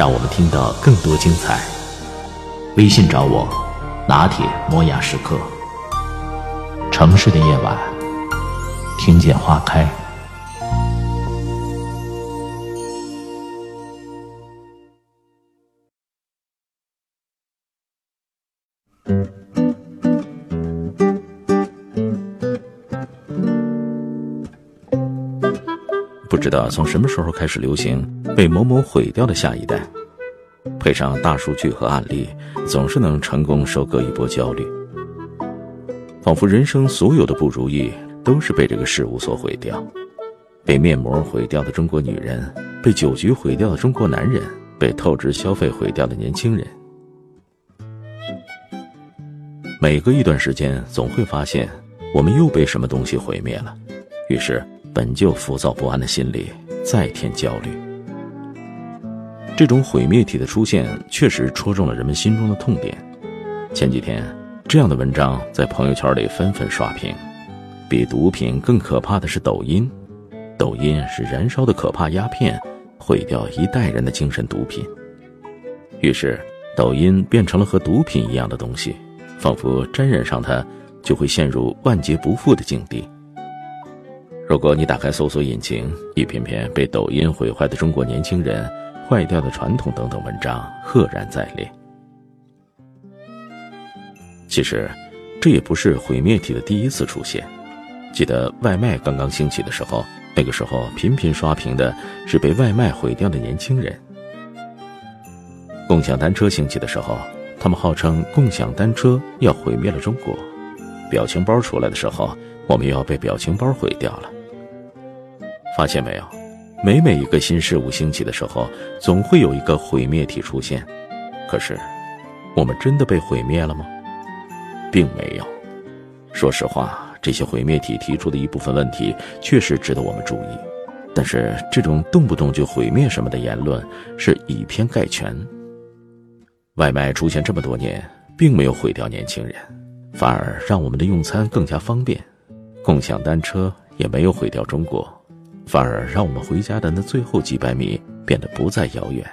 让我们听到更多精彩。微信找我，拿铁磨牙时刻。城市的夜晚，听见花开。知道从什么时候开始流行“被某某毁掉的下一代”，配上大数据和案例，总是能成功收割一波焦虑。仿佛人生所有的不如意都是被这个事物所毁掉，被面膜毁掉的中国女人，被酒局毁掉的中国男人，被透支消费毁掉的年轻人。每隔一段时间，总会发现我们又被什么东西毁灭了，于是本就浮躁不安的心里再添焦虑。这种毁灭体的出现，确实戳中了人们心中的痛点。前几天，这样的文章在朋友圈里纷纷刷屏。比毒品更可怕的是抖音，抖音是燃烧的可怕鸦片，毁掉一代人的精神毒品。于是，抖音变成了和毒品一样的东西。仿佛沾染上它，就会陷入万劫不复的境地。如果你打开搜索引擎，一篇篇被抖音毁坏的中国年轻人、坏掉的传统等等文章赫然在列。其实，这也不是毁灭体的第一次出现。记得外卖刚刚兴起的时候，那个时候频频刷屏的是被外卖毁掉的年轻人。共享单车兴起的时候。他们号称共享单车要毁灭了中国，表情包出来的时候，我们又要被表情包毁掉了。发现没有，每每一个新事物兴起的时候，总会有一个毁灭体出现。可是，我们真的被毁灭了吗？并没有。说实话，这些毁灭体提出的一部分问题确实值得我们注意，但是这种动不动就毁灭什么的言论是以偏概全。外卖出现这么多年，并没有毁掉年轻人，反而让我们的用餐更加方便；共享单车也没有毁掉中国，反而让我们回家的那最后几百米变得不再遥远。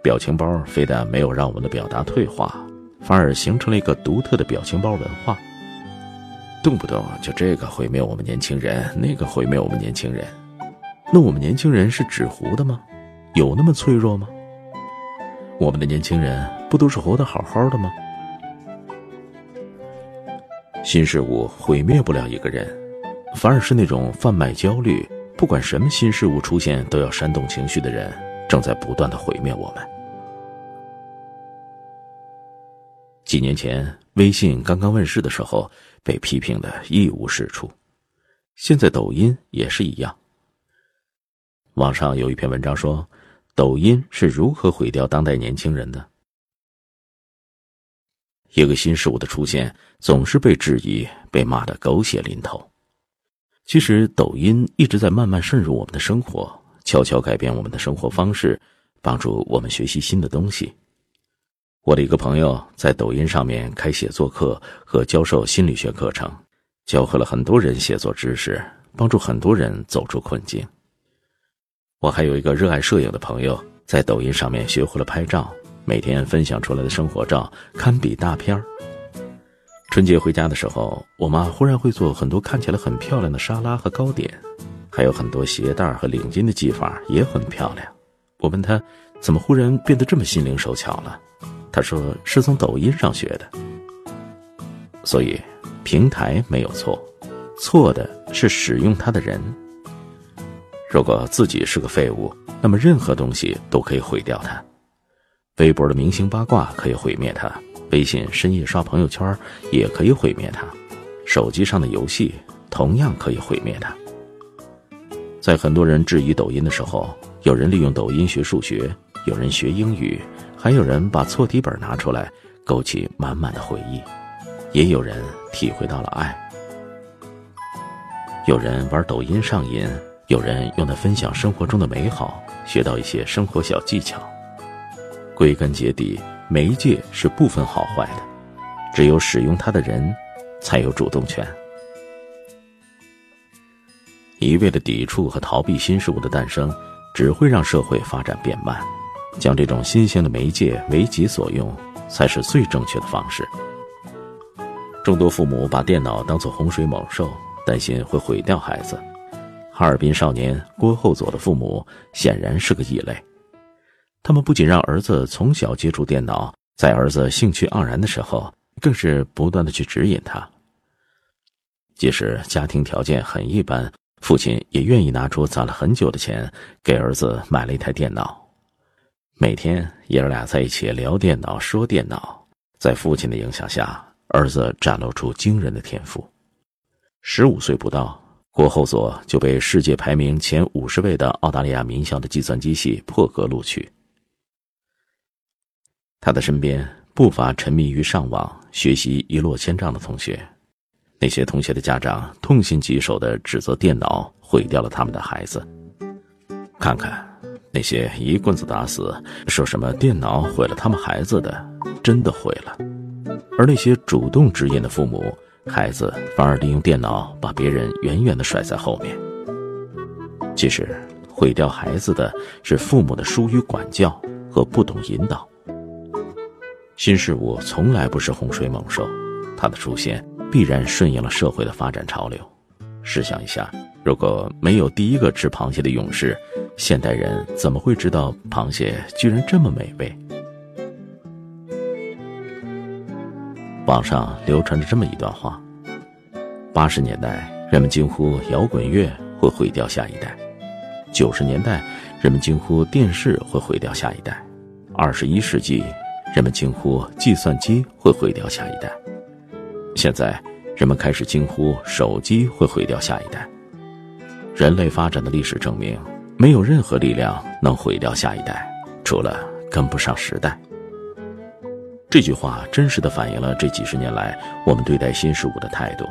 表情包非但没有让我们的表达退化，反而形成了一个独特的表情包文化。动不动就这个毁灭我们年轻人，那个毁灭我们年轻人，那我们年轻人是纸糊的吗？有那么脆弱吗？我们的年轻人不都是活得好好的吗？新事物毁灭不了一个人，反而是那种贩卖焦虑，不管什么新事物出现都要煽动情绪的人，正在不断的毁灭我们。几年前，微信刚刚问世的时候，被批评的一无是处，现在抖音也是一样。网上有一篇文章说。抖音是如何毁掉当代年轻人的？一个新事物的出现，总是被质疑、被骂得狗血淋头。其实，抖音一直在慢慢渗入我们的生活，悄悄改变我们的生活方式，帮助我们学习新的东西。我的一个朋友在抖音上面开写作课和教授心理学课程，教会了很多人写作知识，帮助很多人走出困境。我还有一个热爱摄影的朋友，在抖音上面学会了拍照，每天分享出来的生活照堪比大片儿。春节回家的时候，我妈忽然会做很多看起来很漂亮的沙拉和糕点，还有很多鞋带和领巾的系法也很漂亮。我问她怎么忽然变得这么心灵手巧了，她说是从抖音上学的。所以，平台没有错，错的是使用它的人。如果自己是个废物，那么任何东西都可以毁掉它。微博的明星八卦可以毁灭它，微信深夜刷朋友圈也可以毁灭它，手机上的游戏同样可以毁灭它。在很多人质疑抖音的时候，有人利用抖音学数学，有人学英语，还有人把错题本拿出来，勾起满满的回忆；也有人体会到了爱。有人玩抖音上瘾，有人用它分享生活中的美好，学到一些生活小技巧。归根结底，媒介是不分好坏的，只有使用它的人，才有主动权。一味的抵触和逃避新事物的诞生，只会让社会发展变慢。将这种新鲜的媒介为己所用，才是最正确的方式。众多父母把电脑当作洪水猛兽，担心会毁掉孩子。哈尔滨少年郭后佐的父母显然是个异类，他们不仅让儿子从小接触电脑，在儿子兴趣盎然的时候，更是不断的去指引他。即使家庭条件很一般，父亲也愿意拿出攒了很久的钱，给儿子买了一台电脑。每天爷俩在一起聊电脑、说电脑，在父亲的影响下，儿子展露出惊人的天赋。十五岁不到，郭后佐就被世界排名前五十位的澳大利亚名校的计算机系破格录取。他的身边不乏沉迷于上网、学习一落千丈的同学，那些同学的家长痛心疾首的指责电脑毁掉了他们的孩子。看看。那些一棍子打死说什么电脑毁了他们孩子的，真的毁了；而那些主动指引的父母，孩子反而利用电脑把别人远远的甩在后面。其实，毁掉孩子的是父母的疏于管教和不懂引导。新事物从来不是洪水猛兽，它的出现必然顺应了社会的发展潮流。试想一下，如果没有第一个吃螃蟹的勇士。现代人怎么会知道螃蟹居然这么美味？网上流传着这么一段话：八十年代，人们惊呼摇滚乐会毁掉下一代；九十年代，人们惊呼电视会毁掉下一代；二十一世纪，人们惊呼计算机会毁掉下一代；现在，人们开始惊呼手机会毁掉下一代。人类发展的历史证明。没有任何力量能毁掉下一代，除了跟不上时代。这句话真实的反映了这几十年来我们对待新事物的态度。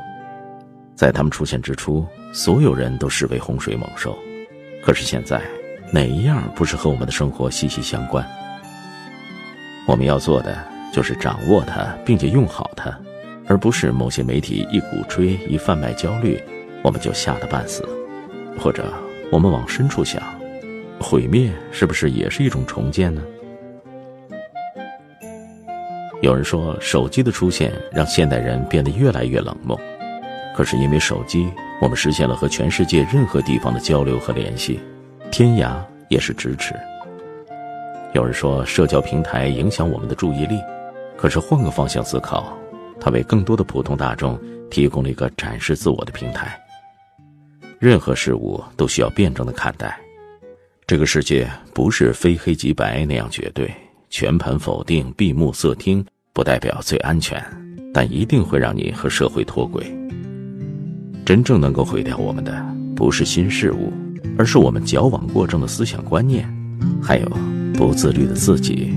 在他们出现之初，所有人都视为洪水猛兽，可是现在，哪一样不是和我们的生活息息相关？我们要做的就是掌握它，并且用好它，而不是某些媒体一鼓吹、一贩卖焦虑，我们就吓得半死，或者。我们往深处想，毁灭是不是也是一种重建呢？有人说，手机的出现让现代人变得越来越冷漠。可是因为手机，我们实现了和全世界任何地方的交流和联系，天涯也是咫尺。有人说，社交平台影响我们的注意力。可是换个方向思考，它为更多的普通大众提供了一个展示自我的平台。任何事物都需要辩证的看待，这个世界不是非黑即白那样绝对，全盘否定、闭目塞听，不代表最安全，但一定会让你和社会脱轨。真正能够毁掉我们的，不是新事物，而是我们矫枉过正的思想观念，还有不自律的自己。